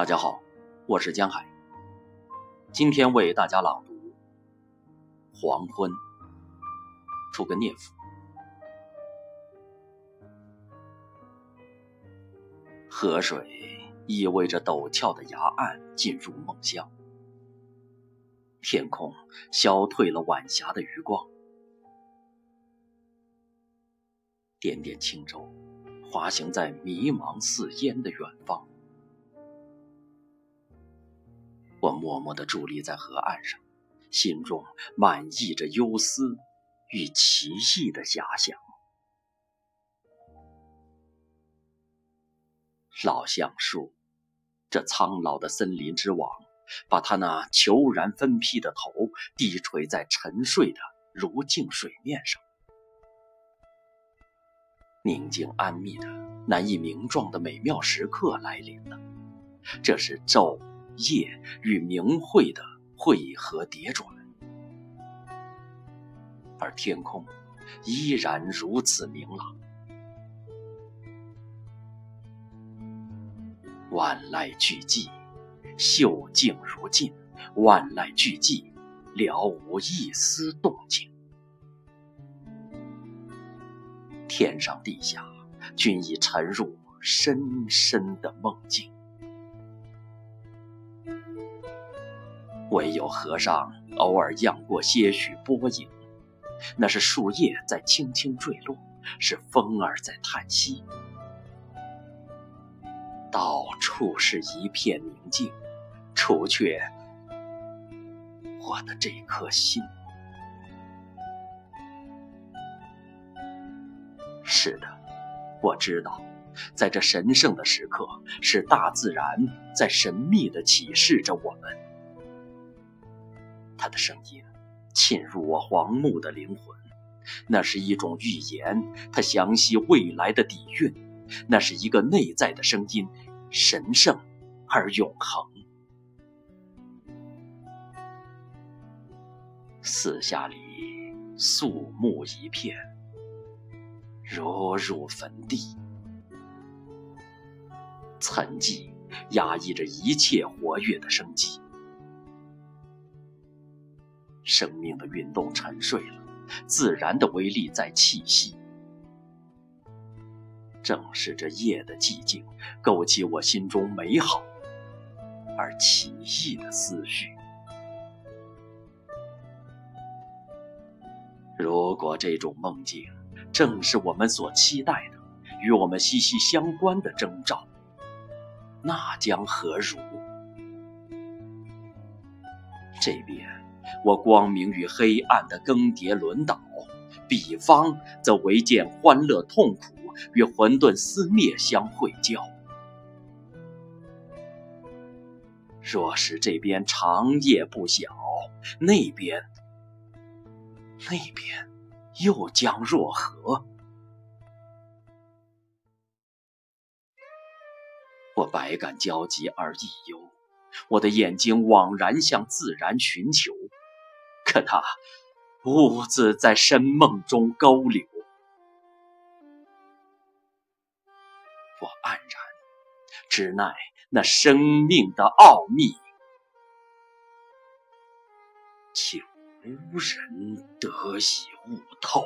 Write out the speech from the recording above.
大家好，我是江海。今天为大家朗读《黄昏》，出个涅夫。河水意味着陡峭的崖岸进入梦乡，天空消退了晚霞的余光，点点轻舟滑行在迷茫似烟的远方。我默默地伫立在河岸上，心中满溢着忧思与奇异的遐想。老橡树，这苍老的森林之王，把他那虬髯分披的头低垂在沉睡的如镜水面上。宁静安谧的、难以名状的美妙时刻来临了，这是昼。夜与明晦的汇合叠转，而天空依然如此明朗。万籁俱寂，秀静如镜；万籁俱寂，了无一丝动静。天上地下，均已沉入深深的梦境。唯有河上偶尔漾过些许波影，那是树叶在轻轻坠落，是风儿在叹息。到处是一片宁静，除却我的这颗心。是的，我知道，在这神圣的时刻，是大自然在神秘地启示着我们。他的声音沁入我黄木的灵魂，那是一种预言，它详细未来的底蕴。那是一个内在的声音，神圣而永恒。四下里肃穆一片，如入坟地，沉寂压抑着一切活跃的生机。生命的运动沉睡了，自然的威力在气息。正是这夜的寂静，勾起我心中美好而奇异的思绪。如果这种梦境正是我们所期待的，与我们息息相关的征兆，那将何如？这边。我光明与黑暗的更迭轮倒，彼方则唯见欢乐痛苦与混沌撕灭相会交。若是这边长夜不晓，那边，那边又将若何？我百感交集而益忧，我的眼睛惘然向自然寻求。可他兀自在深梦中勾留，我黯然，只奈那生命的奥秘，竟无人得以悟透。